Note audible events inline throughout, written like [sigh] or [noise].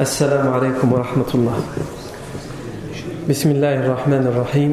السلام عليكم ورحمة الله. بسم الله الرحمن الرحيم.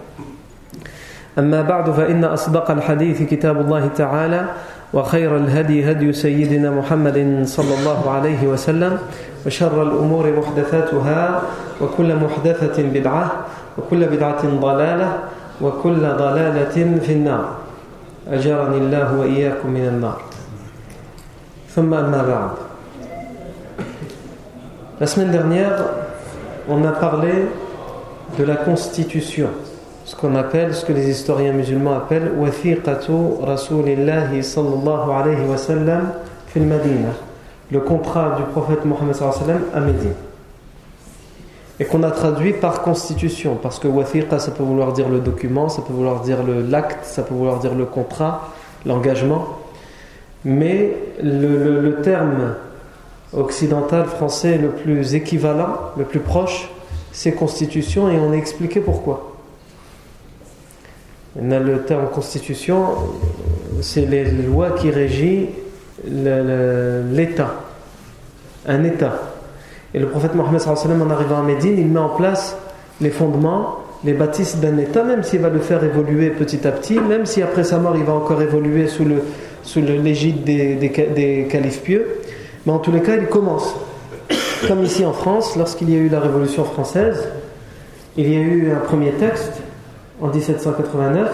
أما بعد فإن أصدق الحديث كتاب الله تعالى وخير الهدي هدي سيدنا محمد صلى الله عليه وسلم وشر الأمور محدثاتها وكل محدثة بدعة وكل بدعة ضلالة وكل ضلالة في النار. أجرني الله وإياكم من النار. ثم أما بعد. La semaine dernière, on a parlé de la constitution, ce qu'on appelle, ce que les historiens musulmans appellent Wathiqatu Rasulillahi sallallahu alayhi wa sallam fil Madina, le contrat du prophète Mohammed sallallahu alayhi wa sallam à Médine. Et qu'on a traduit par constitution, parce que Wathiqa ça peut vouloir dire le document, ça peut vouloir dire l'acte, ça peut vouloir dire le contrat, l'engagement. Mais le, terme occidental français le plus équivalent, le plus proche, c'est constitution et on a expliqué pourquoi. On a le terme constitution, c'est les lois qui régissent l'État, un État. Et le prophète Mohammed en arrivant à Médine, il met en place les fondements, les bâtisses d'un État, même s'il va le faire évoluer petit à petit, même si après sa mort il va encore évoluer sous le sous l'égide des, des, des califes pieux. Mais en tous les cas, il commence. Comme ici en France, lorsqu'il y a eu la Révolution française, il y a eu un premier texte en 1789,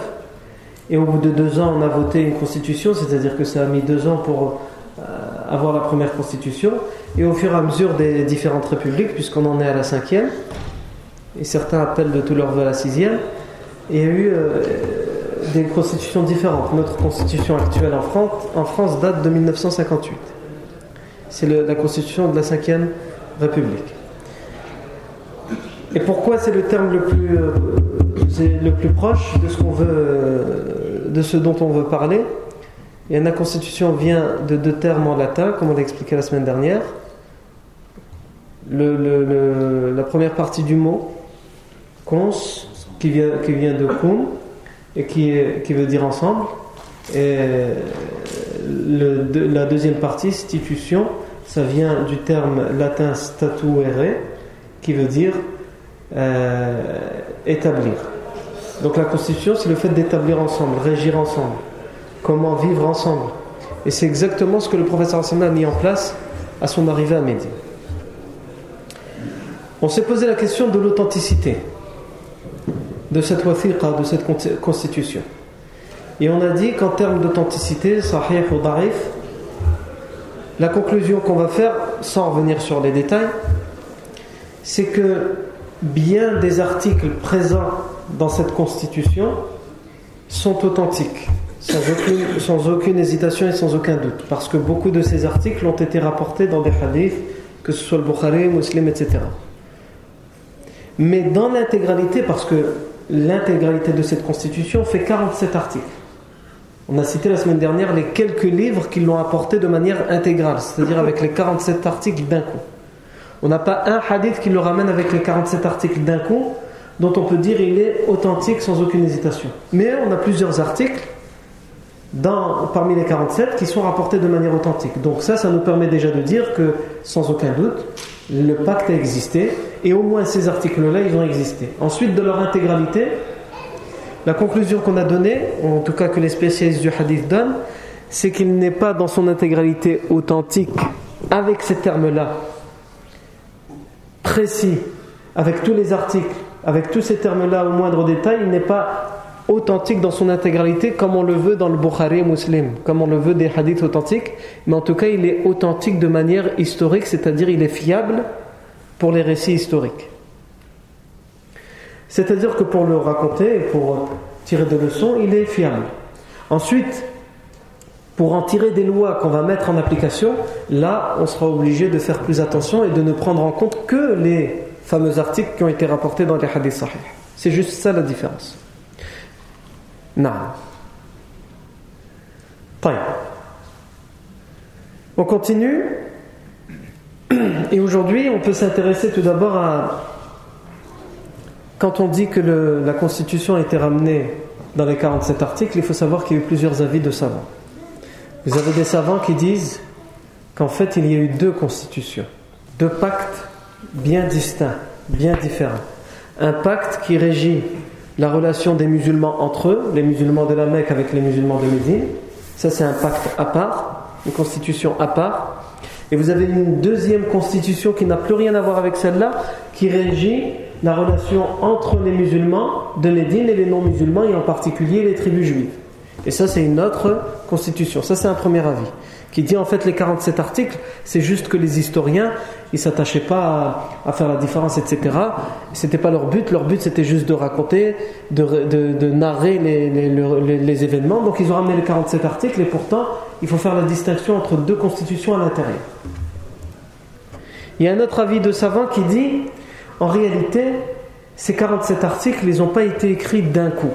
et au bout de deux ans, on a voté une constitution, c'est-à-dire que ça a mis deux ans pour euh, avoir la première constitution, et au fur et à mesure des différentes républiques, puisqu'on en est à la cinquième, et certains appellent de tout leur vœu à la sixième, il y a eu euh, des constitutions différentes. Notre constitution actuelle en France, en France date de 1958 c'est la constitution de la 5e République. Et pourquoi c'est le terme le plus, euh, le plus proche de ce, qu'on veut, euh, de ce dont on veut parler Et la constitution vient de deux termes en latin, comme on l'a expliqué la semaine dernière. La première partie du mot, cons, qui vient, de cum, et qui, veut dire ensemble. Et le, la deuxième partie, institution, ça vient du terme latin statuere, qui veut dire euh, établir. Donc la constitution, c'est le fait d'établir ensemble, régir ensemble, comment vivre ensemble. Et c'est exactement ce que le professeur Hassan a mis en place à son arrivée à Médine. On s'est posé la question de l'authenticité de cette wathiqa, de cette constitution. Et on a dit qu'en termes d'authenticité, sahih ou darif, la conclusion qu'on va faire, sans revenir sur les détails, c'est que bien des articles présents dans cette constitution sont authentiques, sans aucune, sans aucune hésitation et sans aucun doute, parce que beaucoup de ces articles ont été rapportés dans des hadiths, que ce soit le Bukhari, Muslim, etc. Mais dans l'intégralité, parce que l'intégralité de cette constitution fait 47 articles. On a cité la semaine dernière les quelques livres qui l'ont apporté de manière intégrale, c'est-à-dire avec les 47 articles d'un coup. On n'a pas un hadith qui le ramène avec les 47 articles d'un coup, dont on peut dire il est authentique sans aucune hésitation. Mais on a plusieurs articles parmi les 47 qui sont rapportés de manière authentique. Donc ça, ça nous permet déjà de dire que, sans aucun doute, le pacte a existé, et au moins ces articles-là, ils ont existé. Ensuite, de leur intégralité, la conclusion qu'on a donnée, en tout cas que les spécialistes du hadith donnent, c'est qu'il n'est pas dans son intégralité authentique avec ces termes-là, précis, avec tous les articles, avec tous ces termes-là au moindre détail, il n'est pas authentique dans son intégralité comme on le veut dans le Bukhari muslim, comme on le veut des hadiths authentiques, mais en tout cas il est authentique de manière historique, c'est-à-dire il est fiable pour les récits historiques. C'est-à-dire que pour le raconter pour tirer des leçons, il est fiable. Ensuite, pour en tirer des lois qu'on va mettre en application, là, on sera obligé de faire plus attention et de ne prendre en compte que les fameux articles qui ont été rapportés dans les hadiths sahih. C'est juste ça la différence. Non. On continue. Et aujourd'hui, on peut s'intéresser tout d'abord à. Quand on dit que la Constitution a été ramenée dans les 47 articles, il faut savoir qu'il y a eu plusieurs avis de savants. Vous avez des savants qui disent qu'en fait, il y a eu deux constitutions, deux pactes bien distincts, bien différents. Un pacte qui régit la relation des musulmans entre eux, les musulmans de la Mecque avec les musulmans de Médine. Ça, c'est un pacte à part, une constitution à part. Et vous avez une deuxième constitution qui n'a plus rien à voir avec celle-là, qui régit la relation entre les musulmans de Médine et les non-musulmans, et en particulier les tribus juives. Et ça, c'est une autre constitution. Ça, c'est un premier avis. Qui dit en fait les 47 articles, c'est juste que les historiens, ils s'attachaient pas à, faire la différence, etc. C'était pas leur but. Leur but, c'était juste de raconter, de, narrer les, les, événements. Donc, ils ont ramené les 47 articles, et pourtant, il faut faire la distinction entre deux constitutions à l'intérieur. Il y a un autre avis de savant qui dit, en réalité, ces 47 articles, ils n'ont pas été écrits d'un coup.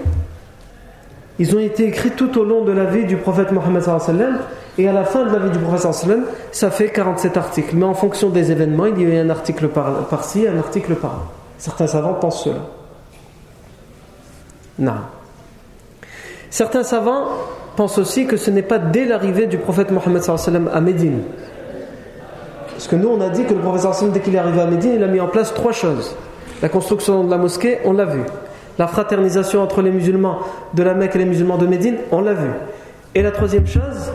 Ils ont été écrits tout au long de la vie du prophète Mohammed et à la fin de la vie du prophète ça fait 47 articles. Mais en fonction des événements, il y a eu un article par-ci, un article par-là. Certains savants pensent cela. Non. Certains savants pensent aussi que ce n'est pas dès l'arrivée du prophète Mohammed à Médine. Parce que nous, on a dit que le prophète dès qu'il est arrivé à Médine, il a mis en place trois choses. La construction de la mosquée, on l'a vu. La fraternisation entre les musulmans de la Mecque et les musulmans de Médine, on l'a vu. Et la troisième chose,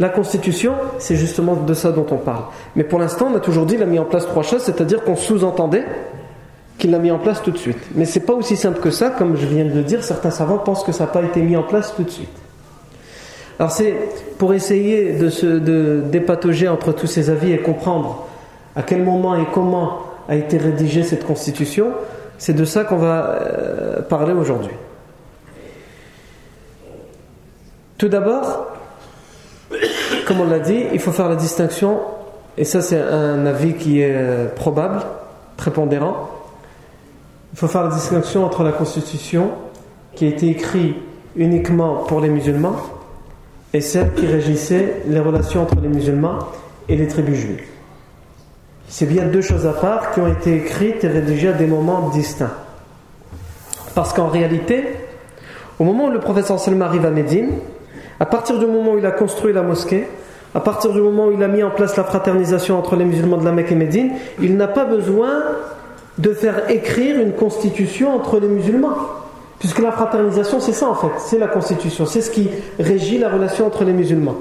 la constitution, c'est justement de ça dont on parle. Mais pour l'instant, on a toujours dit qu'il a mis en place trois choses, c'est-à-dire qu'on sous-entendait qu'il l'a mis en place tout de suite. Mais c'est pas aussi simple que ça, comme je viens de le dire, certains savants pensent que ça n'a pas été mis en place tout de suite. Alors c'est pour essayer de se dépatauger entre tous ces avis et comprendre à quel moment et comment a été rédigée cette constitution, c'est de ça qu'on va euh, parler aujourd'hui. Tout d'abord, comme on l'a dit, il faut faire la distinction, et ça c'est un avis qui est euh, probable, prépondérant. Il faut faire la distinction entre la constitution qui a été écrite uniquement pour les musulmans et celle qui régissait les relations entre les musulmans et les tribus juives. C'est bien deux choses à part qui ont été écrites et rédigées à des moments distincts. Parce qu'en réalité, au moment où le professeur Salma arrive à Médine, à partir du moment où il a construit la mosquée, à partir du moment où il a mis en place la fraternisation entre les musulmans de la Mecque et Médine, il n'a pas besoin de faire écrire une constitution entre les musulmans. Puisque la fraternisation, c'est ça en fait, c'est la constitution, c'est ce qui régit la relation entre les musulmans.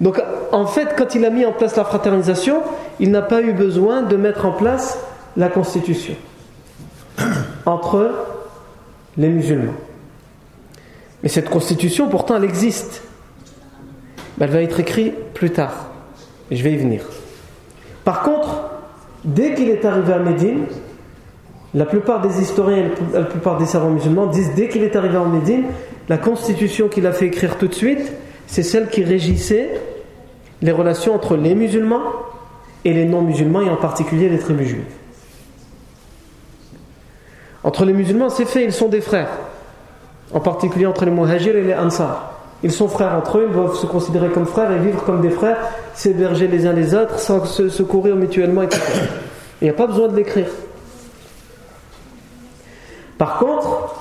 Donc en fait, quand il a mis en place la fraternisation, il n'a pas eu besoin de mettre en place la constitution entre les musulmans. Mais cette constitution, pourtant, elle existe. Elle va être écrite plus tard. Je vais y venir. Par contre, dès qu'il est arrivé à Médine, la plupart des historiens et la plupart des savants musulmans disent dès qu'il est arrivé en Médine, la constitution qu'il a fait écrire tout de suite, c'est celle qui régissait les relations entre les musulmans et les non-musulmans, et en particulier les tribus juives. Entre les musulmans, c'est fait, ils sont des frères. En particulier entre les muhajirs et les ansar. Ils sont frères entre eux, ils doivent se considérer comme frères et vivre comme des frères, s'héberger les uns les autres, sans se secourir mutuellement, etc. Il n'y a pas besoin de l'écrire. Par contre,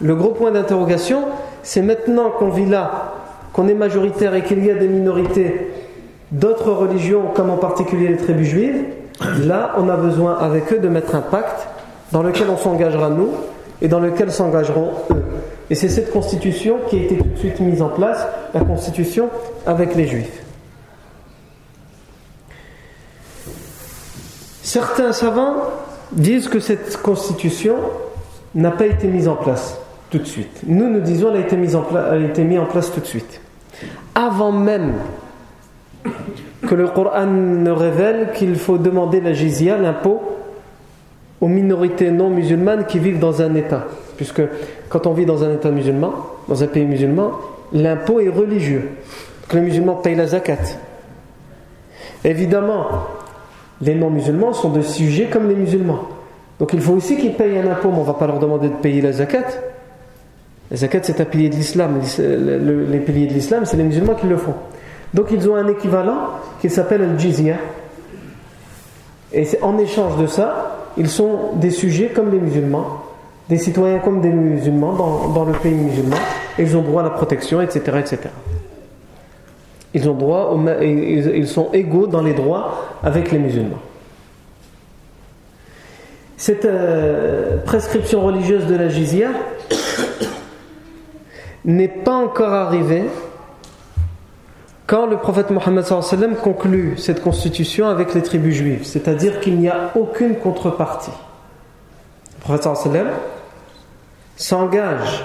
le gros point d'interrogation, c'est maintenant qu'on vit là, qu'on est majoritaire et qu'il y a des minorités d'autres religions, comme en particulier les tribus juives, là, on a besoin avec eux de mettre un pacte dans lequel on s'engagera nous et dans lequel s'engageront eux. Et c'est cette constitution qui a été tout de suite mise en place, la constitution avec les juifs. Certains savants disent que cette constitution n'a pas été mise en place tout de suite. Nous, nous disons qu'elle a été mise en, place, mise en place tout de suite. Avant même que le Coran ne révèle qu'il faut demander la jizya, l'impôt, aux minorités non musulmanes qui vivent dans un État. Puisque quand on vit dans un État musulman, dans un pays musulman, l'impôt est religieux. Que les musulmans payent la zakat. Évidemment, les non-musulmans sont de sujets comme les musulmans. Donc il faut aussi qu'ils payent un impôt, mais on ne va pas leur demander de payer la zakat. La zakat, c'est un pilier de l'islam. Les piliers de l'islam, c'est les musulmans qui le font. Donc ils ont un équivalent qui s'appelle le jizya. Et en échange de ça, ils sont des sujets comme les musulmans, des citoyens comme des musulmans dans, le pays musulman. Ils ont droit à la protection, etc. etc. Ils, sont égaux dans les droits avec les musulmans. Cette euh, prescription religieuse de la jizya [coughs] n'est pas encore arrivée quand le prophète Mohammed conclut cette constitution avec les tribus juives, c'est-à-dire qu'il n'y a aucune contrepartie. Le prophète s'engage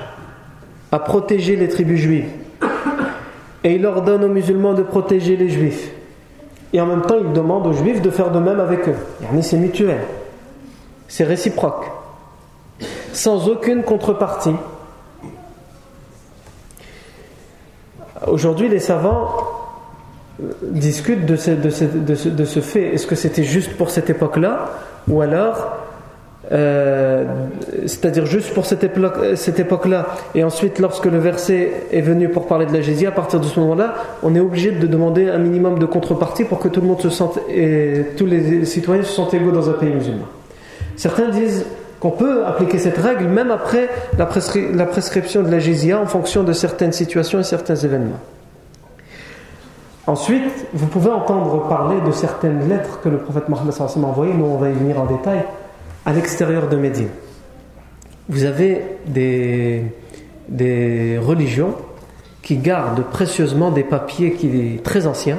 à protéger les tribus juives et il ordonne aux musulmans de protéger les juifs. Et en même temps, il demande aux juifs de faire de même avec eux. C'est mutuel, c'est réciproque, sans aucune contrepartie. Aujourd'hui, les savants discutent de ce, de ce, fait. Est-ce que c'était juste pour cette époque-là? Ou alors, euh, c'est-à-dire juste pour cette époque-là, et ensuite lorsque le verset est venu pour parler de la Jésus, à partir de ce moment-là, on est obligé de demander un minimum de contrepartie pour que tout le monde se sente, et tous les citoyens se sentent égaux dans un pays musulman. Certains disent qu'on peut appliquer cette règle même après la, prescription de la jizya en fonction de certaines situations et certains événements. Ensuite, vous pouvez entendre parler de certaines lettres que le prophète Mohammed a envoyées, nous on va y venir en détail, à l'extérieur de Médine. Vous avez des, des religions qui gardent précieusement des papiers qui très anciens,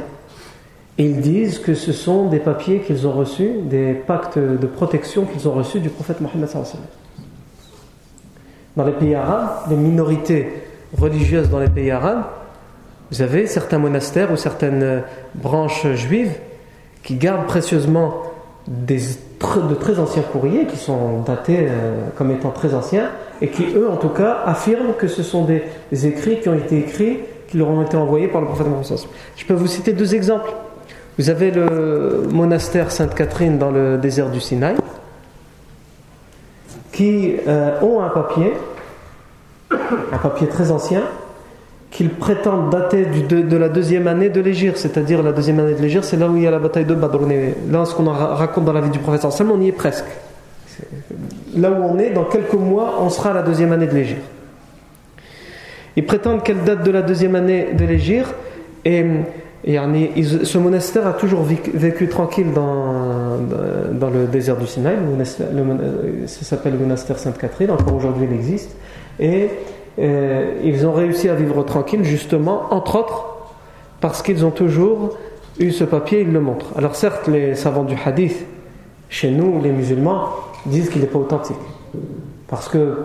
et ils disent que ce sont des papiers qu'ils ont reçus, des pactes de protection qu'ils ont reçus du prophète Mohammed. Dans les pays arabes, les minorités religieuses dans les pays arabes, vous avez certains monastères ou certaines branches juives qui gardent précieusement de très anciens courriers qui sont datés euh, comme étant très anciens et qui, eux, en tout cas, affirment que ce sont des, des écrits qui ont été écrits, qui leur ont été envoyés par le prophète Mohammed. Je peux vous citer deux exemples. Vous avez le monastère Sainte-Catherine dans le désert du Sinaï qui euh, ont un papier, un papier très ancien, qu'ils prétendent dater de, la deuxième année de l'Égir, c'est-à-dire la deuxième année de l'Égir, c'est là où il y a la bataille de Badr. Là, ce qu'on raconte dans la vie du prophète, on y est presque. Là où on est, dans quelques mois, on sera à la deuxième année de l'Égir. Ils prétendent qu'elle date de la deuxième année de l'Égir, et ce monastère a toujours vécu, tranquille dans, le désert du Sinaï. ça s'appelle le monastère Sainte-Catherine. Encore aujourd'hui, il existe. Et euh, ils ont réussi à vivre tranquille, justement, entre autres, parce qu'ils ont toujours eu ce papier, ils le montrent. Alors, certes, les savants du hadith, chez nous, les musulmans, disent qu'il n'est pas authentique. Parce que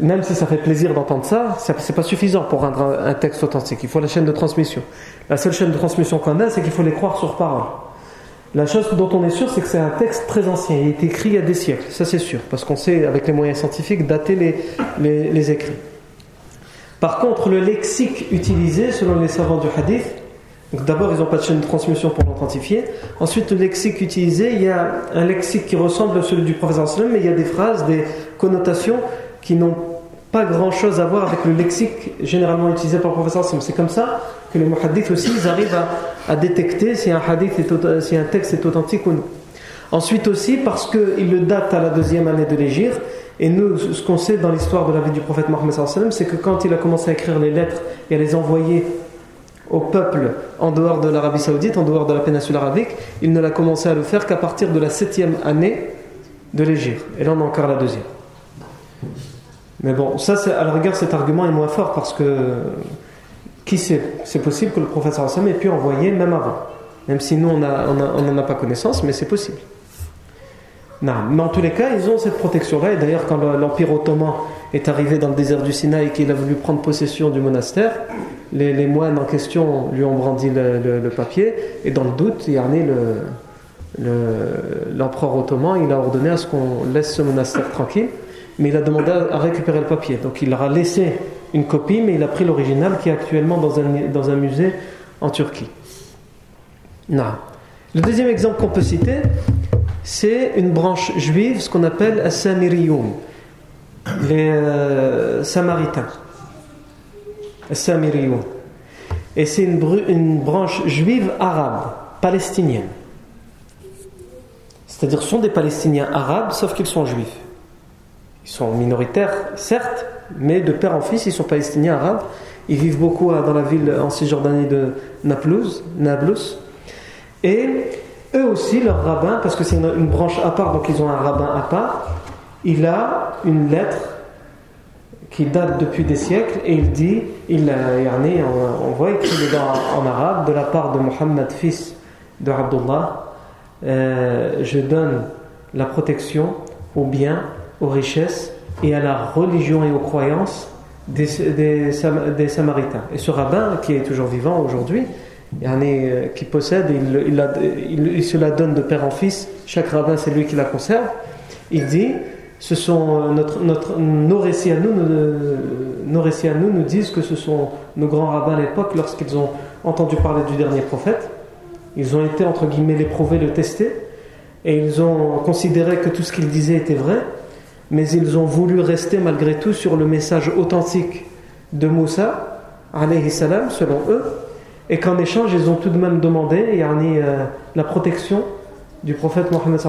même si ça fait plaisir d'entendre ça, c'est pas suffisant pour rendre un texte authentique. Il faut la chaîne de transmission. La seule chaîne de transmission qu'on a, c'est qu'il faut les croire sur parole. La chose dont on est sûr, c'est que c'est un texte très ancien. Il est écrit il y a des siècles, ça c'est sûr, parce qu'on sait, avec les moyens scientifiques, dater les, écrits. Par contre, le lexique utilisé, selon les savants du hadith, d'abord, ils n'ont pas de chaîne de transmission pour l'authentifier. Ensuite, le lexique utilisé, il y a un lexique qui ressemble à celui du prophète, mais il y a des phrases, des connotations qui n'ont pas grand chose à voir avec le lexique généralement utilisé par le professeur C'est comme ça que les muhaddiths aussi ils arrivent à, détecter si un, hadith si un texte est authentique ou non. Ensuite aussi parce qu'il le date à la deuxième année de l'Égir Et nous, ce qu'on sait dans l'histoire de la vie du prophète Mohammed, c'est que quand il a commencé à écrire les lettres et à les envoyer au peuple en dehors de l'Arabie Saoudite, en dehors de la péninsule arabique, il ne l'a commencé à le faire qu'à partir de la septième année de l'Égypte. Et là, on a encore la deuxième. Mais bon, ça, à la rigueur, cet argument est moins fort parce que qui sait? C'est possible que le prophète ait pu envoyer même avant. Même si nous, on n'en a, pas connaissance, mais c'est possible. Non, mais en tous les cas, ils ont cette protection-là. Et d'ailleurs, quand l'Empire ottoman est arrivé dans le désert du Sinaï et qu'il a voulu prendre possession du monastère, les, moines en question lui ont brandi le, papier. Et dans le doute, il y en l'empereur ottoman, il a ordonné à ce qu'on laisse ce monastère tranquille mais il a demandé à récupérer le papier. Donc il leur a laissé une copie, mais il a pris l'original qui est actuellement dans un, musée en Turquie. Le deuxième exemple qu'on peut citer, c'est une branche juive, ce qu'on appelle As-Samiriyun, les euh, Samaritains. As-Samiriyun. Et c'est une, une branche juive arabe, palestinienne. C'est-à-dire, ce sont des Palestiniens arabes, sauf qu'ils sont juifs. Ils sont minoritaires, certes, mais de père en fils, ils sont palestiniens arabes. Ils vivent beaucoup dans la ville en Cisjordanie de Nablus. Nablus. Et eux aussi, leur rabbin, parce que c'est une, branche à part, donc ils ont un rabbin à part, il a une lettre qui date depuis des siècles et il dit, il on, on voit écrit en, arabe de la part de Mohammed, fils de Abdullah, euh, je donne la protection au bien aux richesses et à la religion et aux croyances des, des, Samaritains. Et ce rabbin, qui est toujours vivant aujourd'hui, euh, qui possède, il, il, il, se la donne de père en fils, chaque rabbin c'est lui qui la conserve, il dit, ce sont euh, notre, notre, nos récits à nous, nos, récits à nous nous disent que ce sont nos grands rabbins à l'époque, lorsqu'ils ont entendu parler du dernier prophète, ils ont été entre guillemets l'éprouver, le tester, et ils ont considéré que tout ce qu'ils disaient était vrai, mais ils ont voulu rester malgré tout sur le message authentique de Moussa, alayhi salam, selon eux, et qu'en échange, ils ont tout de même demandé yani, euh, la protection du prophète Mohammed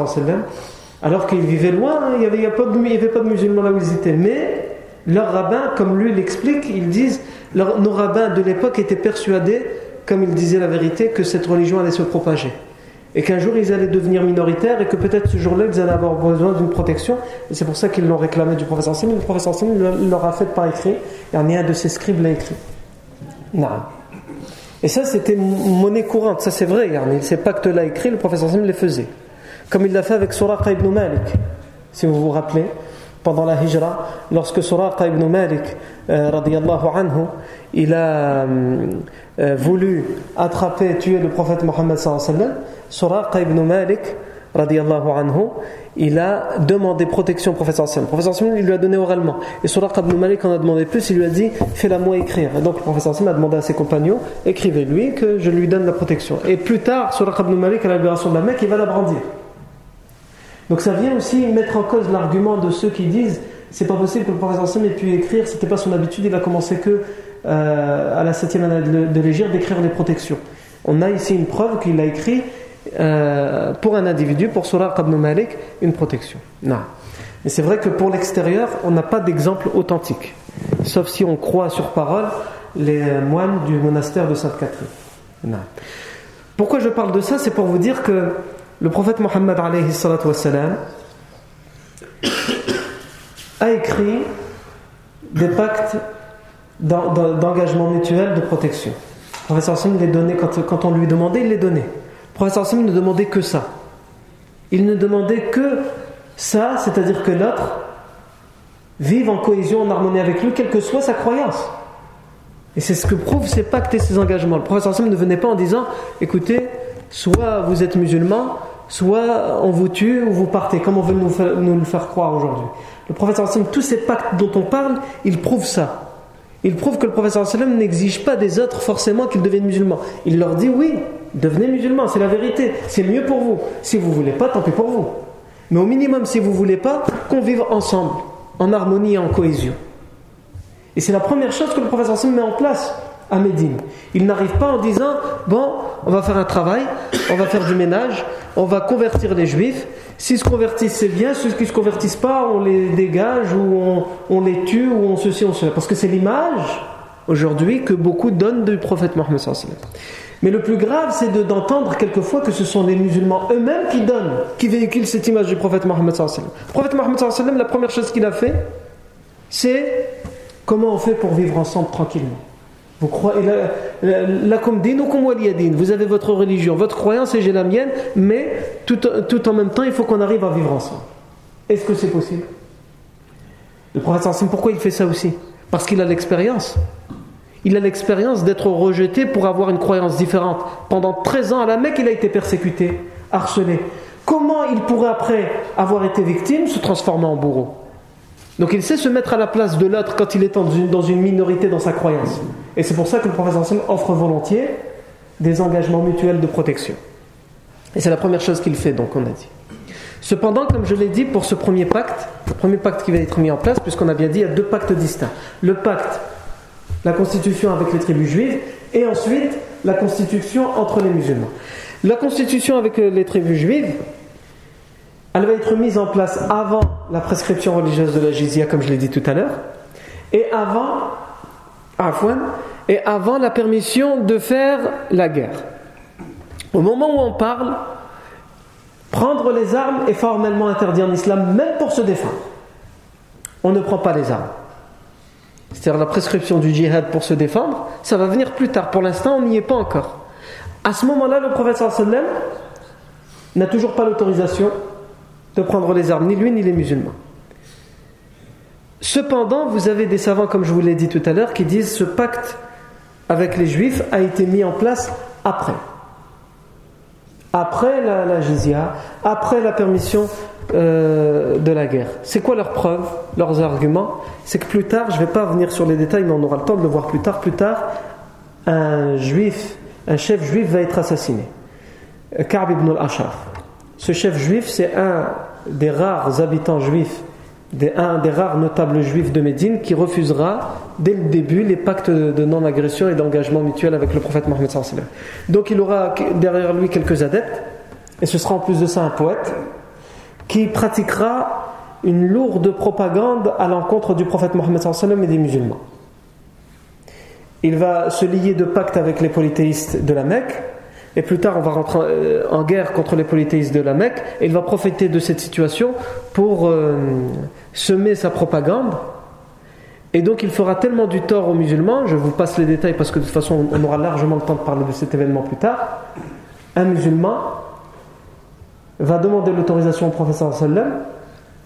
alors qu'ils vivaient loin, hein, il n'y avait, pas de musulmans là où ils étaient. Mais leurs rabbins, comme lui l'explique, ils disent, nos rabbins de l'époque étaient persuadés, comme ils disaient la vérité, que cette religion allait se propager et qu'un jour ils allaient devenir minoritaires et que peut-être ce jour-là ils allaient avoir besoin d'une protection. Et c'est pour ça qu'ils l'ont réclamé du professeur Sim le professeur Sim leur fait par écrit. Et un de ses scribes l'a écrit. Non. et ça c'était monnaie courante. Ça c'est vrai ces pactes-là écrits le professeur Sim les faisait. Comme il l'a fait avec Suraqa ibn Malik si vous vous rappelez pendant la hijra lorsque Suraqa ibn Malik euh, anhu il a euh, voulu attraper tuer le prophète Mohammed sallallahu Suraqa ibn Malik radiallahu anhu il a demandé protection au sallam. Le sallam il lui a donné oralement. Et Suraqa ibn Malik en a demandé plus, il lui a dit fais-la moi écrire. Et donc le professeur sallam a demandé à ses compagnons écrivez-lui que je lui donne la protection. Et plus tard, Suraqa ibn Malik à la libération de la Mecque, il va la brandir. Donc ça vient aussi mettre en cause l'argument de ceux qui disent c'est pas possible que le professeur sallam ait pu écrire, c'était pas son habitude, il a commencé que euh, à la septième année de, l'Égypte d'écrire des protections. On a ici une preuve qu'il a écrit euh, pour un individu, pour Suraq ibn Malik, une protection. Non. Mais c'est vrai que pour l'extérieur, on n'a pas d'exemple authentique. Sauf si on croit sur parole les moines du monastère de Sainte-Catherine. Non. Pourquoi je parle de ça? C'est pour vous dire que le prophète Mohammed a écrit des pactes d'engagement mutuel de protection. Le professeur Sim les donnait quand, quand on lui demandait, il les donnait. Le professeur Sim ne demandait que ça. Il ne demandait que ça, c'est-à-dire que l'autre vive en cohésion, en harmonie avec lui, quelle que soit sa croyance. Et c'est ce que prouvent ces pactes et ces engagements. Le professeur Sim ne venait pas en disant écoutez, soit vous êtes musulman, soit on vous tue ou vous partez, comme on veut nous, nous le faire croire aujourd'hui? Le professeur Sim, tous ces pactes dont on parle, ils prouvent ça. Il prouve que le professeur sallam n'exige pas des autres forcément qu'ils deviennent musulmans. Il leur dit oui, devenez musulmans, c'est la vérité, c'est mieux pour vous. Si vous voulez pas, tant pis pour vous. Mais au minimum, si vous voulez pas, qu'on vive ensemble, en harmonie et en cohésion. Et c'est la première chose que le professeur sallam met en place à Médine. Ils n'arrivent pas en disant Bon, on va faire un travail, on va faire du ménage, on va convertir les juifs. S'ils se convertissent, c'est bien. Ceux qui ne se convertissent pas, on les dégage ou on, les tue ou on ceci, on cela. Parce que c'est l'image aujourd'hui que beaucoup donnent du prophète Mohammed. Mais le plus grave, c'est d'entendre quelquefois que ce sont les musulmans eux-mêmes qui donnent, qui véhiculent cette image du prophète Mohammed. Le prophète Mohammed, la première chose qu'il a fait, c'est comment on fait pour vivre ensemble tranquillement. Vous croyez, la, comme vous avez votre religion, votre croyance et j'ai la mienne, mais tout, tout en même temps, il faut qu'on arrive à vivre ensemble. Est-ce que c'est possible? Le prophète pourquoi il fait ça aussi? Parce qu'il a l'expérience. Il a l'expérience d'être rejeté pour avoir une croyance différente. Pendant 13 ans à la Mecque, il a été persécuté, harcelé. Comment il pourrait, après avoir été victime, se transformer en bourreau? Donc il sait se mettre à la place de l'autre quand il est dans une minorité dans sa croyance. Et c'est pour ça que le professeur offre volontiers des engagements mutuels de protection. Et c'est la première chose qu'il fait, donc on a dit. Cependant, comme je l'ai dit, pour ce premier pacte, le premier pacte qui va être mis en place, puisqu'on a bien dit, il y a deux pactes distincts. Le pacte la constitution avec les tribus juives, et ensuite la constitution entre les musulmans. La constitution avec les tribus juives, elle va être mise en place avant la prescription religieuse de la jizya, comme je l'ai dit tout à l'heure, et avant, et avant la permission de faire la guerre. Au moment où on parle, prendre les armes est formellement interdit en islam, même pour se défendre. On ne prend pas les armes c'est-à-dire la prescription du djihad pour se défendre, ça va venir plus tard. Pour l'instant, on n'y est pas encore. À ce moment-là, le prophète sallam n'a toujours pas l'autorisation de prendre les armes, ni lui ni les musulmans. Cependant, vous avez des savants, comme je vous l'ai dit tout à l'heure, qui disent ce pacte avec les juifs a été mis en place après. Après la, la jizya, après la permission euh, de la guerre. C'est quoi leurs preuves, leurs arguments? C'est que plus tard, je ne vais pas venir sur les détails, mais on aura le temps de le voir plus tard. Plus tard, un juif, un chef juif va être assassiné. Ka'b ibn al-Ashar. Ce chef juif, c'est un des rares habitants juifs, un des rares notables juifs de Médine qui refusera dès le début les pactes de non-agression et d'engagement mutuel avec le prophète Mohammed. Donc il aura derrière lui quelques adeptes, et ce sera en plus de ça un poète qui pratiquera une lourde propagande à l'encontre du prophète Mohammed et des musulmans. Il va se lier de pacte avec les polythéistes de la Mecque, et plus tard on va rentrer euh, en guerre contre les polythéistes de la Mecque, et il va profiter de cette situation pour euh, semer sa propagande. Et donc il fera tellement du tort aux musulmans, je vous passe les détails parce que de toute façon on aura largement le temps de parler de cet événement plus tard. Un musulman va demander l'autorisation au professeur sallam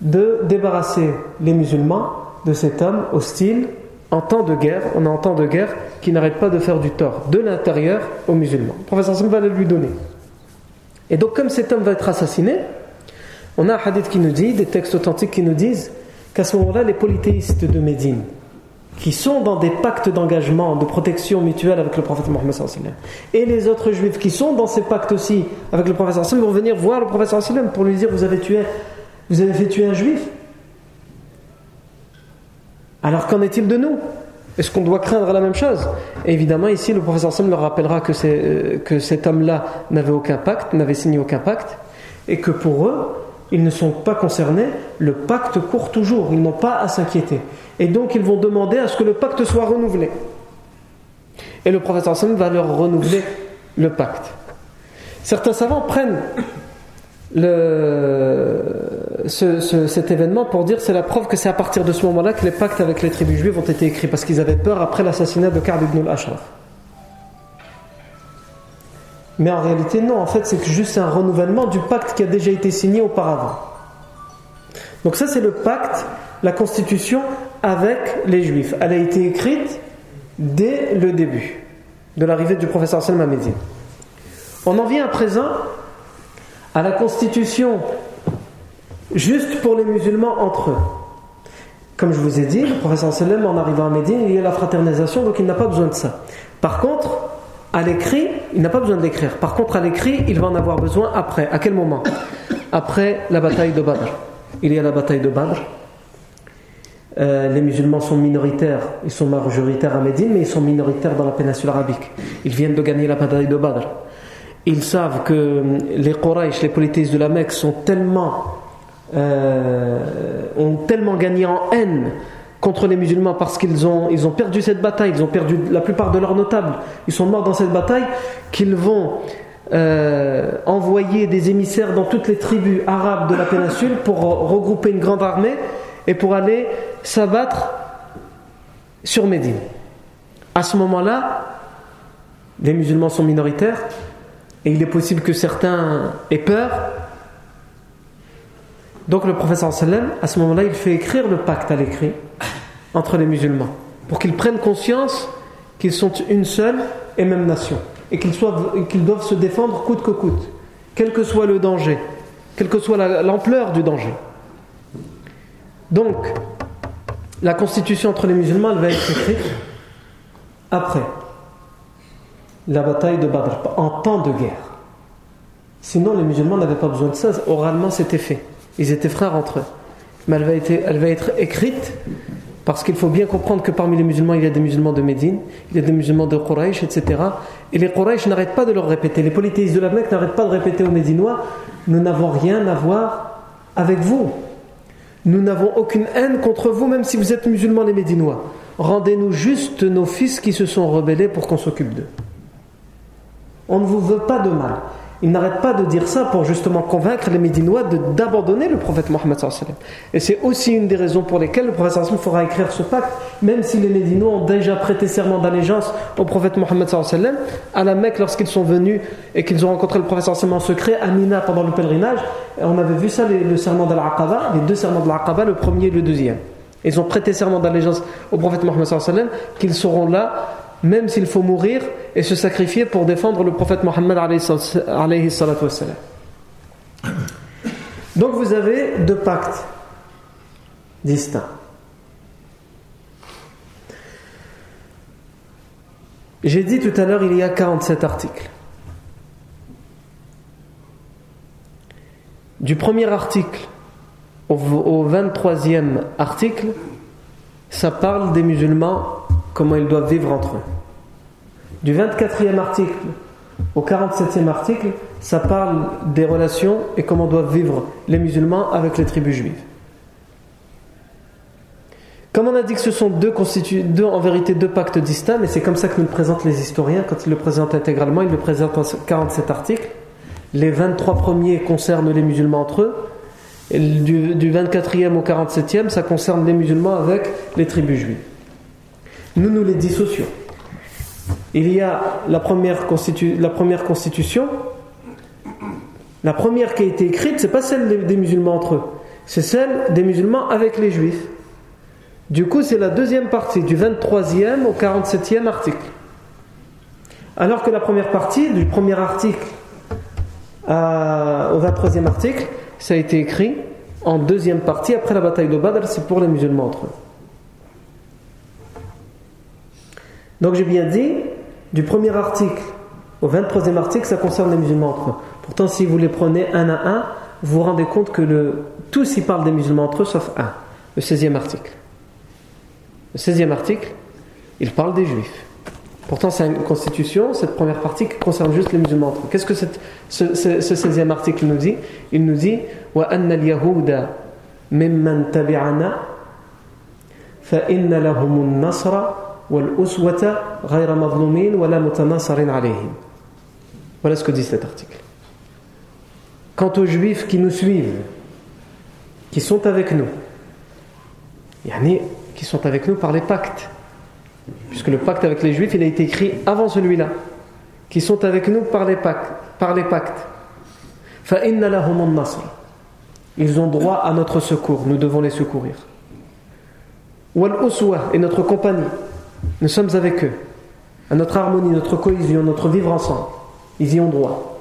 de débarrasser les musulmans de cet homme hostile en temps de guerre, on est en temps de guerre, qui n'arrête pas de faire du tort de l'intérieur aux musulmans. Le professeur sallam va le lui donner. Et donc comme cet homme va être assassiné, on a un hadith qui nous dit, des textes authentiques qui nous disent qu'à ce moment-là, les polythéistes de Médine, qui sont dans des pactes d'engagement, de protection mutuelle avec le prophète Mohammed et les autres juifs qui sont dans ces pactes aussi avec le prophète vont venir voir le prophète pour lui dire vous avez tué, vous avez fait tuer un juif. Alors qu'en est-il de nous? Est-ce qu'on doit craindre la même chose? Évidemment, ici, le professeur Sam leur rappellera que, euh, que cet homme-là n'avait aucun pacte, n'avait signé aucun pacte, et que pour eux, ils ne sont pas concernés, le pacte court toujours, ils n'ont pas à s'inquiéter. Et donc ils vont demander à ce que le pacte soit renouvelé. Et le prophète sallam va leur renouveler le pacte. Certains savants prennent cet événement pour dire c'est la preuve que c'est à partir de ce moment-là que les pactes avec les tribus juives ont été écrits parce qu'ils avaient peur après l'assassinat de Ka'b ibn al-Ashraf. Mais en réalité, non. En fait, c'est juste un renouvellement du pacte qui a déjà été signé auparavant. Donc ça, c'est le pacte, la constitution avec les Juifs. Elle a été écrite dès le début de l'arrivée du professeur Salman Médine. On en vient à présent à la constitution juste pour les musulmans entre eux. Comme je vous ai dit, le professeur Salem, en arrivant à Médine, il y a la fraternisation, donc il n'a pas besoin de ça. Par contre, à l'écrit, il n'a pas besoin de l'écrire. Par contre, à l'écrit, il va en avoir besoin après. À quel moment? Après la bataille de Badr. Il y a la bataille de Badr. euh, les musulmans sont minoritaires, ils sont majoritaires à Médine, mais ils sont minoritaires dans la péninsule arabique. Ils viennent de gagner la bataille de Badr. Ils savent que les Quraysh, les polythéistes de la Mecque, euh, ont tellement gagné en haine contre les musulmans parce qu'ils ont, ils ont perdu cette bataille, ils ont perdu la plupart de leurs notables, ils sont morts dans cette bataille, qu'ils vont euh, envoyer des émissaires dans toutes les tribus arabes de la péninsule pour regrouper une grande armée et pour aller s'abattre sur Médine. À ce moment-là, les musulmans sont minoritaires et il est possible que certains aient peur. Donc le professeur sallam, à ce moment-là, il fait écrire le pacte à l'écrit entre les musulmans pour qu'ils prennent conscience qu'ils sont une seule et même nation et qu'ils doivent se défendre coûte que coûte, quel que soit le danger, quelle que soit l'ampleur du danger. Donc, la constitution entre les musulmans, va être écrite après la bataille de Badr, en temps de guerre. Sinon, les musulmans n'avaient pas besoin de ça, oralement c'était fait. Ils étaient frères entre eux. Mais elle va être, écrite parce qu'il faut bien comprendre que parmi les musulmans, il y a des musulmans de Médine, il y a des musulmans de Quraysh, etc. Et les Quraysh n'arrêtent pas de leur répéter. Les polythéistes de la Mecque n'arrêtent pas de répéter aux Médinois Nous n'avons rien à voir avec vous. Nous n'avons aucune haine contre vous, même si vous êtes musulmans les Médinois. Rendez-nous juste nos fils qui se sont rebellés pour qu'on s'occupe d'eux. On ne vous veut pas de mal. Il n'arrête pas de dire ça pour justement convaincre les Médinois d'abandonner le prophète Mohammed. Et c'est aussi une des raisons pour lesquelles le prophète fera écrire ce pacte, même si les Médinois ont déjà prêté serment d'allégeance au prophète Mohammed à la Mecque lorsqu'ils sont venus et qu'ils ont rencontré le prophète en secret à Mina pendant le pèlerinage. on avait vu ça, le serment d'Al-Aqaba, les deux serments de l'Aqaba, le premier et le deuxième. Ils ont prêté serment d'allégeance au prophète Mohammed qu'ils seront là même s'il faut mourir et se sacrifier pour défendre le prophète Mohammed Donc vous avez deux pactes distincts. J'ai dit tout à l'heure, il y a 47 articles. Du premier article au, au 23e article, ça parle des musulmans, comment ils doivent vivre entre eux. Du 24e article au 47e article, ça parle des relations et comment doivent vivre les musulmans avec les tribus juives. Comme on a dit que ce sont deux, en vérité deux pactes distincts, mais c'est comme ça que nous le présentent les historiens, quand ils le présentent intégralement, ils le présentent en 47 articles. Les 23 premiers concernent les musulmans entre eux, du 24e au 47e, ça concerne les musulmans avec les tribus juives. Nous nous les dissocions il y a la première, constitution. La première qui a été écrite, c'est pas celle des, musulmans entre eux, c'est celle des musulmans avec les juifs. Du coup, c'est la deuxième partie, du 23e au 47e article. Alors que la première partie, du premier article au 23e article, ça a été écrit en deuxième partie, après la bataille de Badr, c'est pour les musulmans entre eux. Donc j'ai bien dit, du premier article au 23e article, ça concerne les musulmans entre eux. Pourtant, si vous les prenez un à un, vous vous rendez compte que tous y parlent des musulmans entre eux, sauf un, le 16e article. Le 16e article, il parle des juifs. Pourtant, c'est une constitution, cette première partie qui concerne juste les musulmans entre eux. Qu'est-ce que ce, 16e article nous dit? Il nous dit voilà ce que dit cet article. Quant aux juifs qui nous suivent, qui sont avec nous, qui sont avec nous par les pactes, puisque le pacte avec les juifs il a été écrit avant celui-là, qui sont avec nous par les pactes. Par les pactes. Ils ont droit à notre secours, nous devons les secourir. Et notre compagnie. Nous sommes avec eux, à notre harmonie, notre cohésion, notre vivre ensemble. Ils y ont droit.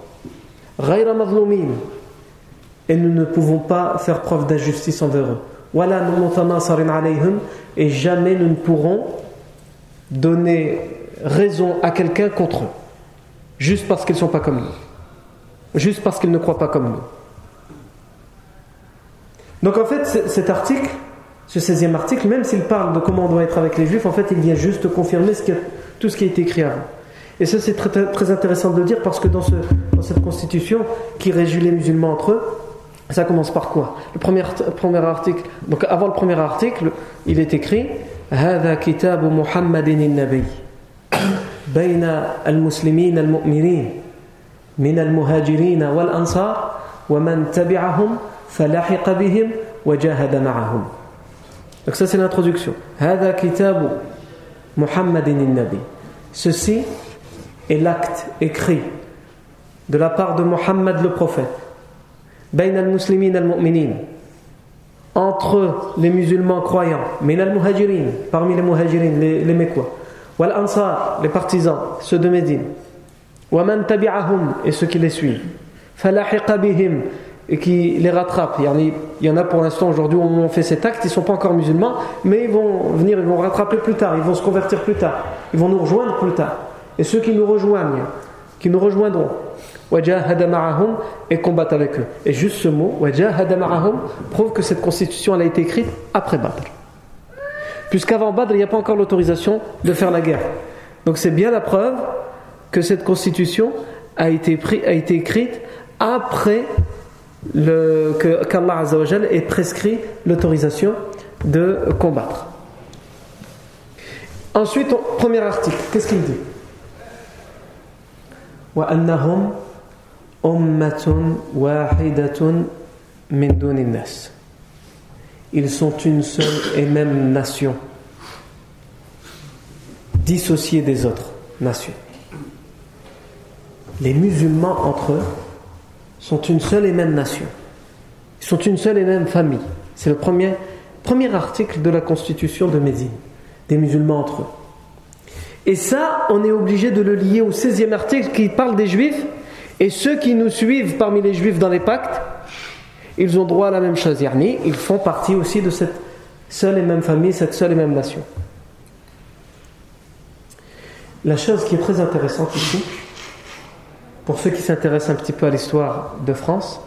Et nous ne pouvons pas faire preuve d'injustice envers eux. Et jamais nous ne pourrons donner raison à quelqu'un contre eux. Juste parce qu'ils ne sont pas comme nous. Juste parce qu'ils ne croient pas comme nous. Donc en fait, cet article, Ce 16e article, même s'il parle de comment on doit être avec les juifs, en fait, il vient juste confirmer tout ce qui a été écrit avant. Et ça, c'est très, très, intéressant de le dire parce que dans, ce, dans cette constitution qui régit les musulmans entre eux, ça commence par quoi Le premier, premier article, donc avant le premier article, il est écrit هذا كتاب محمد النبي بين المسلمين المؤمنين من المهاجرين والأنصار ومن تبعهم فلاحق بهم وجاهد معهم donc ça c'est l'introduction. Ceci est l'acte écrit de la part de Muhammad le prophète. Entre les musulmans croyants, parmi les Muhajirines les, les wal les partisans, ceux de Médine, wa man tabi'ahum et ceux qui les suivent, et qui les rattrapent il y en a pour l'instant aujourd'hui où on fait cet acte ils ne sont pas encore musulmans mais ils vont venir ils vont rattraper plus tard ils vont se convertir plus tard ils vont nous rejoindre plus tard et ceux qui nous rejoignent qui nous rejoindront et combattent avec eux. Et juste ce mot, prouve que cette constitution a été écrite après Badr. Puisqu'avant Badr, il n'y a pas encore l'autorisation de faire la guerre. Donc c'est bien la preuve que cette constitution a été, a été écrite après qu'Allah ait prescrit l'autorisation de combattre. Ensuite, premier article, qu'est-ce qu'il dit? Ils sont une seule et même nation, dissociée des autres nations. Les musulmans entre eux sont une seule et même nation. Ils sont une seule et même famille. C'est le premier, premier article de la constitution de Médine, des musulmans entre eux. Et ça, on est obligé de le lier au 16e article qui parle des juifs et ceux qui nous suivent parmi les juifs dans les pactes, ils ont droit à la même chose. Ils font partie aussi de cette seule et même famille, cette seule et même nation. La chose qui est très intéressante ici, pour ceux qui s'intéressent un petit peu à l'histoire de France,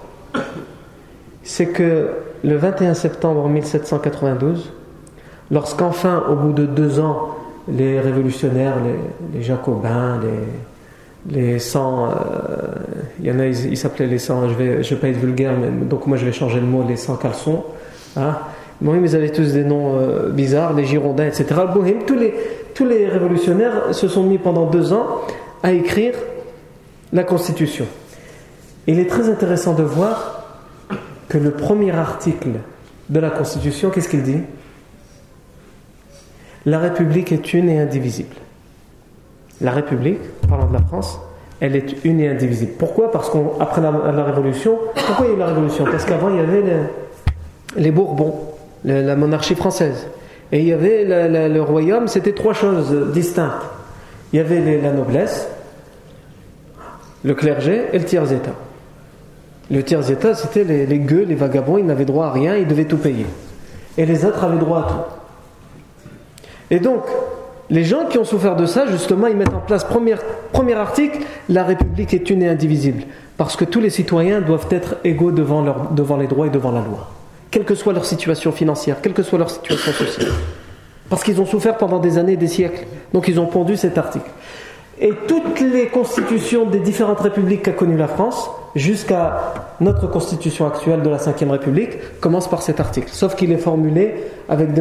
c'est que le 21 septembre 1792, lorsqu'enfin, au bout de deux ans, les révolutionnaires, les, jacobins, les, les 100, euh, il y en a, ils s'appelaient les 100, je vais, je vais pas être vulgaire, mais, donc moi je vais changer le mot, les 100 caleçons. Hein. Bon, ils avaient tous des noms euh, bizarres, les Girondins, etc. tous les, tous les révolutionnaires se sont mis pendant deux ans à écrire la Constitution. Il est très intéressant de voir que le premier article de la Constitution, qu'est-ce qu'il dit? La République est une et indivisible. La République, parlant de la France, elle est une et indivisible. Pourquoi? Parce qu'après la, Révolution, pourquoi il y a eu la Révolution? Parce qu'avant il y avait les, Bourbons, la, monarchie française. Et il y avait le royaume, c'était trois choses distinctes. Il y avait la noblesse, le clergé et le tiers-état. Le tiers-état, c'était les, gueux, les vagabonds, ils n'avaient droit à rien, ils devaient tout payer. Et les autres avaient droit à tout. Et donc, les gens qui ont souffert de ça, justement, ils mettent en place, premier, article, la République est une et indivisible. Parce que tous les citoyens doivent être égaux devant, devant les droits et devant la loi. Quelle que soit leur situation financière, quelle que soit leur situation sociale. Parce qu'ils ont souffert pendant des années, des siècles. Donc ils ont pondu cet article. Et toutes les constitutions des différentes républiques qu'a connues la France, jusqu'à notre constitution actuelle de la Ve République, commencent par cet article. Sauf qu'il est formulé avec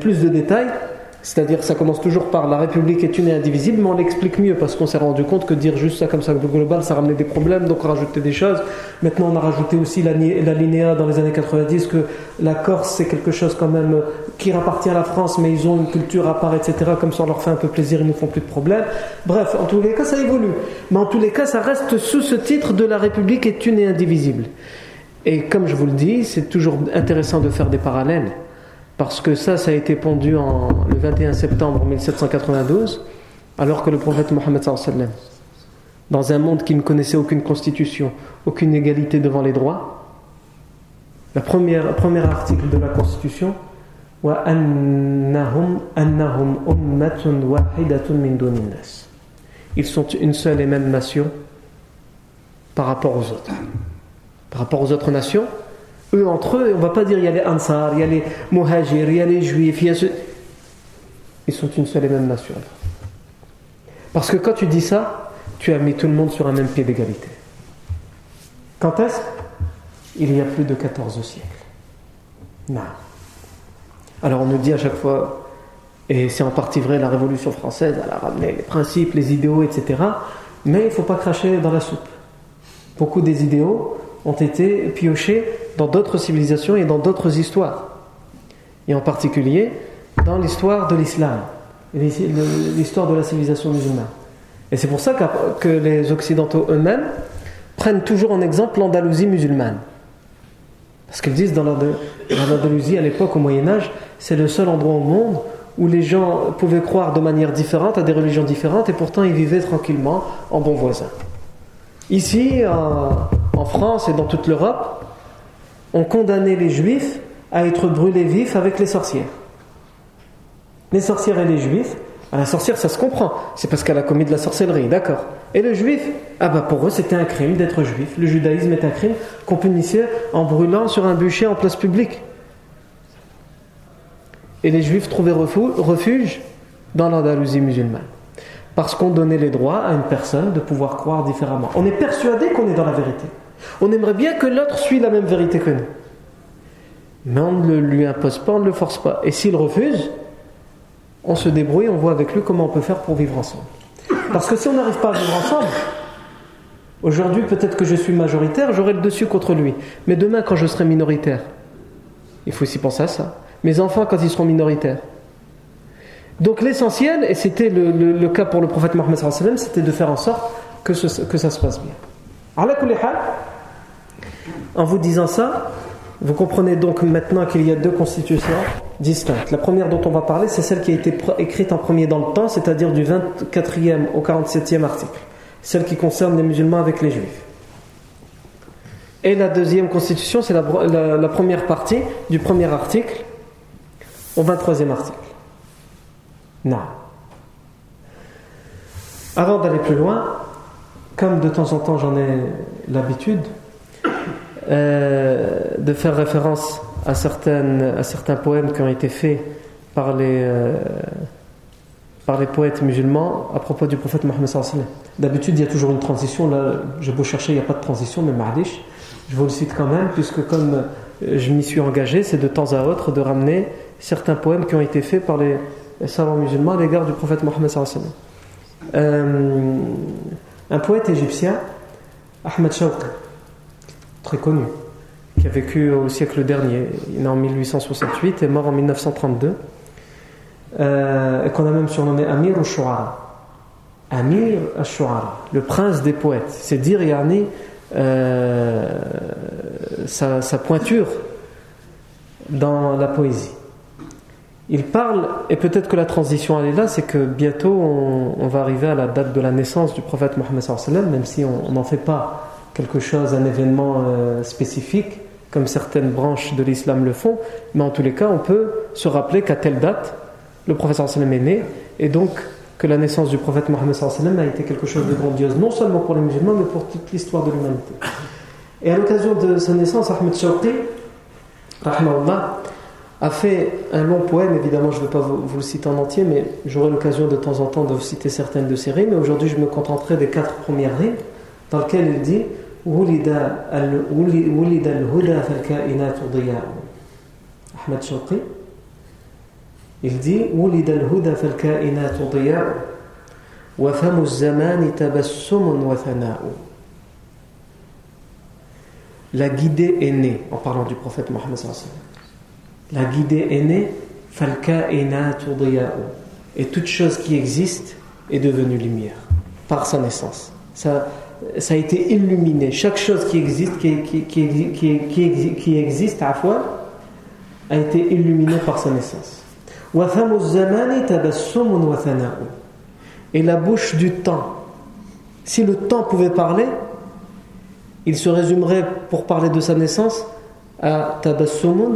plus de détails c'est-à-dire, ça commence toujours par la République est une et indivisible, mais on l'explique mieux parce qu'on s'est rendu compte que dire juste ça comme ça global, ça ramenait des problèmes, donc on rajoutait des choses. Maintenant, on a rajouté aussi la, linéa dans les années 90 que la Corse c'est quelque chose quand même qui appartient à la France, mais ils ont une culture à part, etc. Comme ça, on leur fait un peu plaisir, ils ne font plus de problèmes. Bref, en tous les cas, ça évolue. Mais en tous les cas, ça reste sous ce titre de la République est une et indivisible. Et comme je vous le dis, c'est toujours intéressant de faire des parallèles parce que ça, ça a été pondu en, le 21 septembre 1792, alors que le prophète Mohammed dans un monde qui ne connaissait aucune constitution, aucune égalité devant les droits, le premier article de la constitution, ils sont une seule et même nation par rapport aux autres. Par rapport aux autres nations, eux entre eux, on va pas dire il y a les Ansar, il y a les Muhajir, il y a les Juifs, il y a Ils sont une seule et même nation. Parce que quand tu dis ça, tu as mis tout le monde sur un même pied d'égalité. Quand est-ce? Il y a plus de 14 siècles. Non. Alors on nous dit à chaque fois, et c'est en partie vrai, la Révolution française, elle a ramené les principes, les idéaux, etc. Mais il ne faut pas cracher dans la soupe. Beaucoup des idéaux ont été piochés dans d'autres civilisations et dans d'autres histoires. Et en particulier dans l'histoire de l'islam, l'histoire de la civilisation musulmane. Et c'est pour ça que les Occidentaux eux-mêmes prennent toujours en exemple l'Andalousie musulmane. Parce qu'ils disent dans l'Andalousie, à l'époque, au Moyen-Âge, c'est le seul endroit au monde où les gens pouvaient croire de manière différente à des religions différentes et pourtant ils vivaient tranquillement en bons voisins. Ici, en, France et dans toute l'Europe, on condamnait les juifs à être brûlés vifs avec les sorcières. Les sorcières et les juifs, à la sorcière ça se comprend, c'est parce qu'elle a commis de la sorcellerie, d'accord. Et le juif, ah bah pour eux c'était un crime d'être juif. Le judaïsme est un crime qu'on punissait en brûlant sur un bûcher en place publique. Et les juifs trouvaient refuge dans l'Andalousie musulmane. Parce qu'on donnait les droits à une personne de pouvoir croire différemment. On est persuadé qu'on est dans la vérité. On aimerait bien que l'autre suit la même vérité que nous. Mais on ne lui impose pas, on ne le force pas. Et s'il refuse, on se débrouille, on voit avec lui comment on peut faire pour vivre ensemble. Parce que si on n'arrive pas à vivre ensemble, aujourd'hui peut-être que je suis majoritaire, j'aurai le dessus contre lui. Mais demain, quand je serai minoritaire, il faut aussi penser à ça. Mes enfants, quand ils seront minoritaires. Donc l'essentiel, et c'était le, cas pour le prophète Mohammed c'était de faire en sorte que, que ça se passe bien. En vous disant ça, vous comprenez donc maintenant qu'il y a deux constitutions distinctes. La première dont on va parler, c'est celle qui a été écrite en premier dans le temps, c'est-à-dire du 24e au 47e article. Celle qui concerne les musulmans avec les juifs. Et la deuxième constitution, c'est la, première partie du premier article au 23e article. Non. Avant d'aller plus loin, comme de temps en temps j'en ai l'habitude, euh, de faire référence à, certaines, à certains poèmes qui ont été faits par les, euh, par les poètes musulmans à propos du prophète Mohammed. D'habitude, il y a toujours une transition. Là, j'ai beau chercher, il n'y a pas de transition, mais Mahdish, je vous le cite quand même, puisque comme je m'y suis engagé, c'est de temps à autre de ramener certains poèmes qui ont été faits par les, savants musulmans à l'égard du prophète Mohammed. Euh, un poète égyptien, Ahmed Shawqi, très connu, qui a vécu au siècle dernier. Il est en 1868 et mort en 1932. Euh, et qu'on a même surnommé Amir al-Shu'ara. Amir al-Shu'ara, le prince des poètes. C'est dire, Yani, euh, sa, sa, pointure dans la poésie. Il parle, et peut-être que la transition elle est là, c'est que bientôt on, va arriver à la date de la naissance du prophète Mohammed, même si on n'en fait pas quelque chose, un événement euh, spécifique, comme certaines branches de l'islam le font, mais en tous les cas, on peut se rappeler qu'à telle date, le prophète sallam est né, et donc que la naissance du prophète Mohammed sallam a été quelque chose de grandiose, non seulement pour les musulmans, mais pour toute l'histoire de l'humanité. Et à l'occasion de sa naissance, Ahmed Shawqi, a fait un long poème, évidemment je ne vais pas vous, le citer en entier, mais j'aurai l'occasion de temps en temps de vous citer certaines de ses rimes, mais aujourd'hui je me contenterai des quatre premières rimes, dans lesquelles il dit ولد ولد الهدى فالكائنات ضياء أحمد شوقي il dit ولد الهدى فالكائنات ضياء وفم الزمان تبسم وثناء La guidée est née, en parlant du prophète Mohammed La guidée est née, falkainatu diya'u. Et toute chose qui existe est devenue lumière, par sa naissance. Ça, ça a été illuminé. Chaque chose qui existe, qui, qui, existe à fois, a été illuminée par sa naissance. Et la bouche du temps. Si le temps pouvait parler, il se résumerait pour parler de sa naissance à tabassumun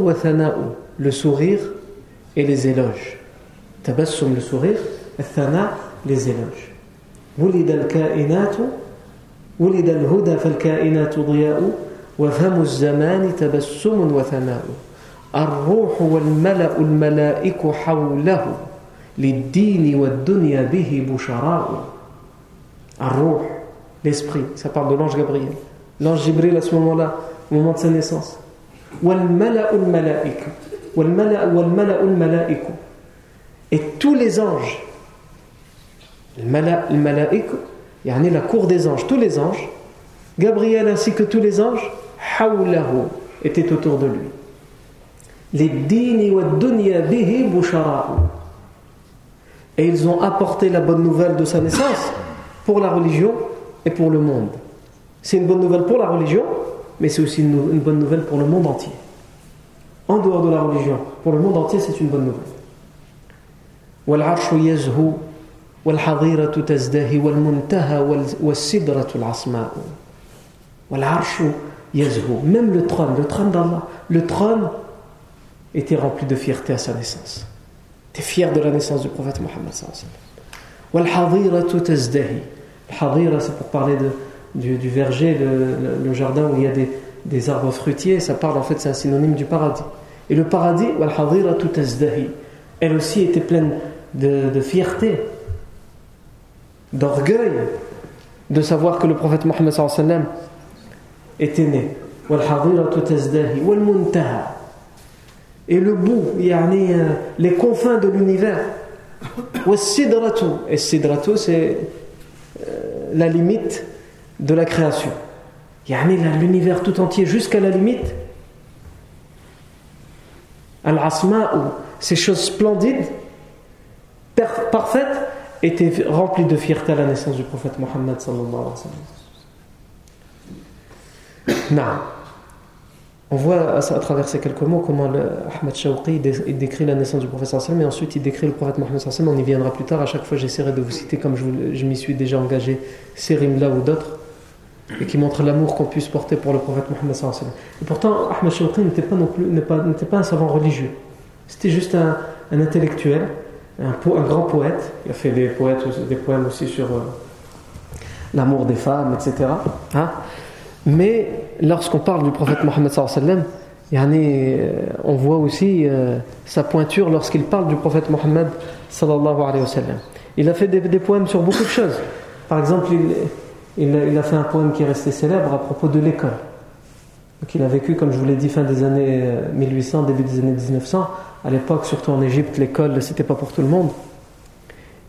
le sourire et les éloges. Tabassum, le sourire, thana, les éloges. ولد الهدى فالكائنات ضياء وفم الزمان تبسم وثناء الروح والملأ الملائك حوله للدين والدنيا به بشراء الروح l'esprit ça parle de l'ange Gabriel. L'ange Jibril à ce moment-là au moment de sa naissance. والملأ الملائك. والملأ والملأ الملائك. Et tous les anges. الملأ الملائك يعني la cour des anges tous les anges Gabriel ainsi que tous les anges حوله étaient autour de lui les dini wa dunya bihi bushara'u et ils ont apporté la bonne nouvelle de sa naissance pour la religion et pour le monde. C'est une bonne nouvelle pour la religion, mais c'est aussi une, bonne nouvelle pour le monde entier. En dehors de la religion, pour le monde entier, c'est une bonne nouvelle. والعرش يزهو والحظيرة تزدهي والمنتهى والسدرة العصماء والعرش يزهو même le trône le trône d'Allah le trône était rempli de fierté à sa naissance tu es fier de la naissance du prophète Mohammed والحظيرة تزدهي الحظيرة c'est pour parler de, du, du verger le, le, le, jardin où il y a des, des arbres fruitiers ça parle en fait c'est un synonyme du paradis et le paradis والحظيرة تزدهي elle aussi était pleine de, de fierté d'orgueil de savoir que le prophète Mohammed sallam était né. Et le bout, euh, les confins de l'univers. Et sidratu, c'est euh, la limite de la création. Yani, l'univers tout entier jusqu'à la limite. Al-asma'u, ces choses splendides, parfaites, étaient remplies de fierté à la naissance du prophète Mohammed sallallahu alayhi wa. Non. On voit à, travers ces quelques mots comment le, Ahmad Shawqi décrit la naissance du prophète sallam et ensuite il décrit le prophète Mohammed sallam. On y viendra plus tard. À chaque fois, j'essaierai de vous citer, comme je, m'y suis déjà engagé, ces rimes-là ou d'autres, et qui montrent l'amour qu'on puisse porter pour le prophète Mohammed sallam. Et pourtant, Ahmad Shawqi n'était pas pas, un savant religieux. C'était juste un, intellectuel, un, grand poète. Il a fait des, poèmes aussi sur euh, l'amour des femmes, etc. Hein mais lorsqu'on parle du prophète Mohammed sallam, euh, on voit aussi euh, sa pointure lorsqu'il parle du prophète Mohammed sallallahu alayhi wa. Il a fait des, poèmes sur beaucoup de choses. Par exemple, il, a fait un poème qui est resté célèbre à propos de l'école. il a vécu, comme je vous l'ai dit, fin des années 1800, euh, début des années 1900 À l'époque, surtout en Égypte, l'école, c'était pas pour tout le monde.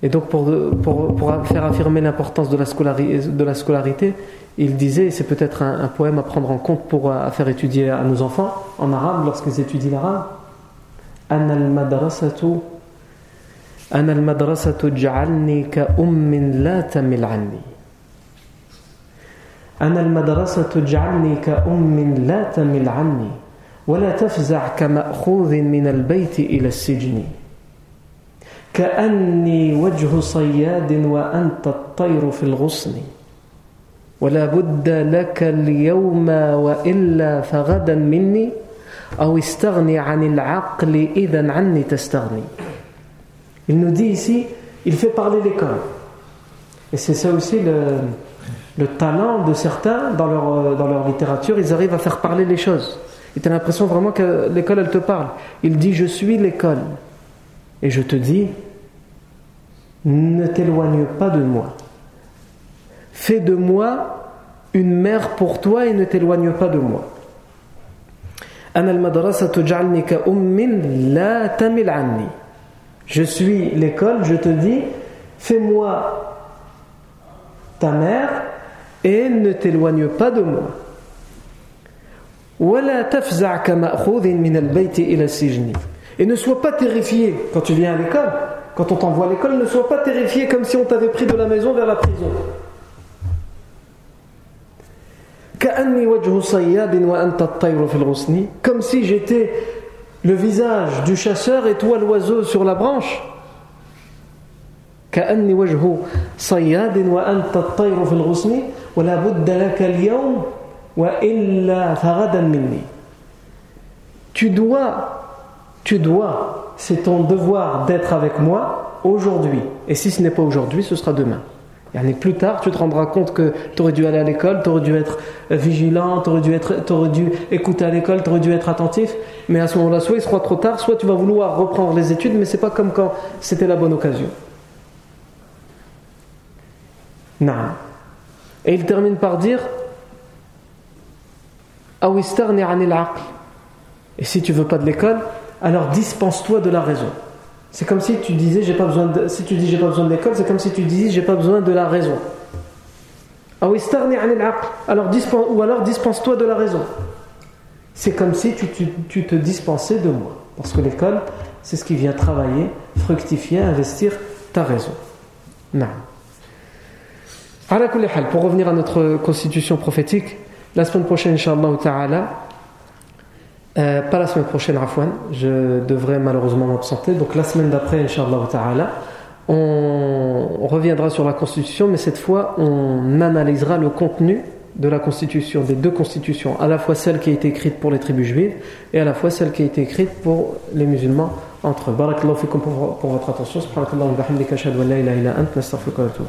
Et donc, pour, pour, faire affirmer l'importance de, de, la scolarité, il disait, c'est peut-être un, poème à prendre en compte pour à faire étudier à nos enfants en arabe lorsqu'ils étudient l'arabe. أنا المدرسة أنا المدرسة اجعلني كأم لا تمل عني ولا تفزع كمأخوذ من البيت إلى السجن كأني وجه صياد وأنت الطير في الغصن ولا بد لك اليوم وإلا فغدا مني أو استغني عن العقل إذا عني تستغني Il nous dit ici, il fait parler l'école. Et c'est ça aussi le, le talent de certains dans leur, dans leur littérature, ils arrivent à faire parler les choses. Et tu as l'impression vraiment que l'école, elle te parle. Il dit, je suis l'école. Et je te dis, ne t'éloigne pas de moi. Fais de moi une mère pour toi et ne t'éloigne pas de moi. Je suis l'école, je te dis, fais-moi ta mère et ne t'éloigne pas de moi. Et ne sois pas terrifié quand tu viens à l'école quand on t'envoie à l'école, ne sois pas terrifié comme si on t'avait pris de la maison vers la prison. Comme si j'étais le visage du chasseur et toi l'oiseau sur la branche. Tu dois, tu dois c'est ton devoir d'être avec moi aujourd'hui. Et si ce n'est pas aujourd'hui, ce sera demain. plus tard, tu te rendras compte que tu aurais dû aller à l'école, tu aurais dû être vigilant, tu aurais dû, être, aurais dû écouter à l'école, tu aurais dû être attentif. Mais à ce moment-là, soit il sera trop tard, soit tu vas vouloir reprendre les études, mais c'est pas comme quand c'était la bonne occasion. Non. Et il termine par dire Et si tu veux pas de l'école, alors dispense-toi de la raison. C'est comme si tu disais j'ai pas besoin de, si tu dis j'ai pas besoin de l'école, c'est comme si tu disais j'ai pas besoin de la raison. Alors dispense, ou alors dispense-toi de la raison. C'est comme si tu, tu, te dispensais de moi. Parce que l'école, c'est ce qui vient travailler, fructifier, investir ta raison. Non. Pour revenir à notre constitution prophétique, la semaine prochaine, Inch'Allah Ta'ala, euh, pas la semaine prochaine, Rafwan, je devrais malheureusement m'absenter. Donc la semaine d'après, Inch'Allah Ta'ala, on reviendra sur la constitution, mais cette fois, on analysera le contenu de la constitution, des deux constitutions, à la fois celle qui a été écrite pour les tribus juives et à la fois celle qui a été écrite pour les musulmans entre eux. Barakallahu fikum pour, votre attention. Subhanakallahu wa bihamdika ashhadu an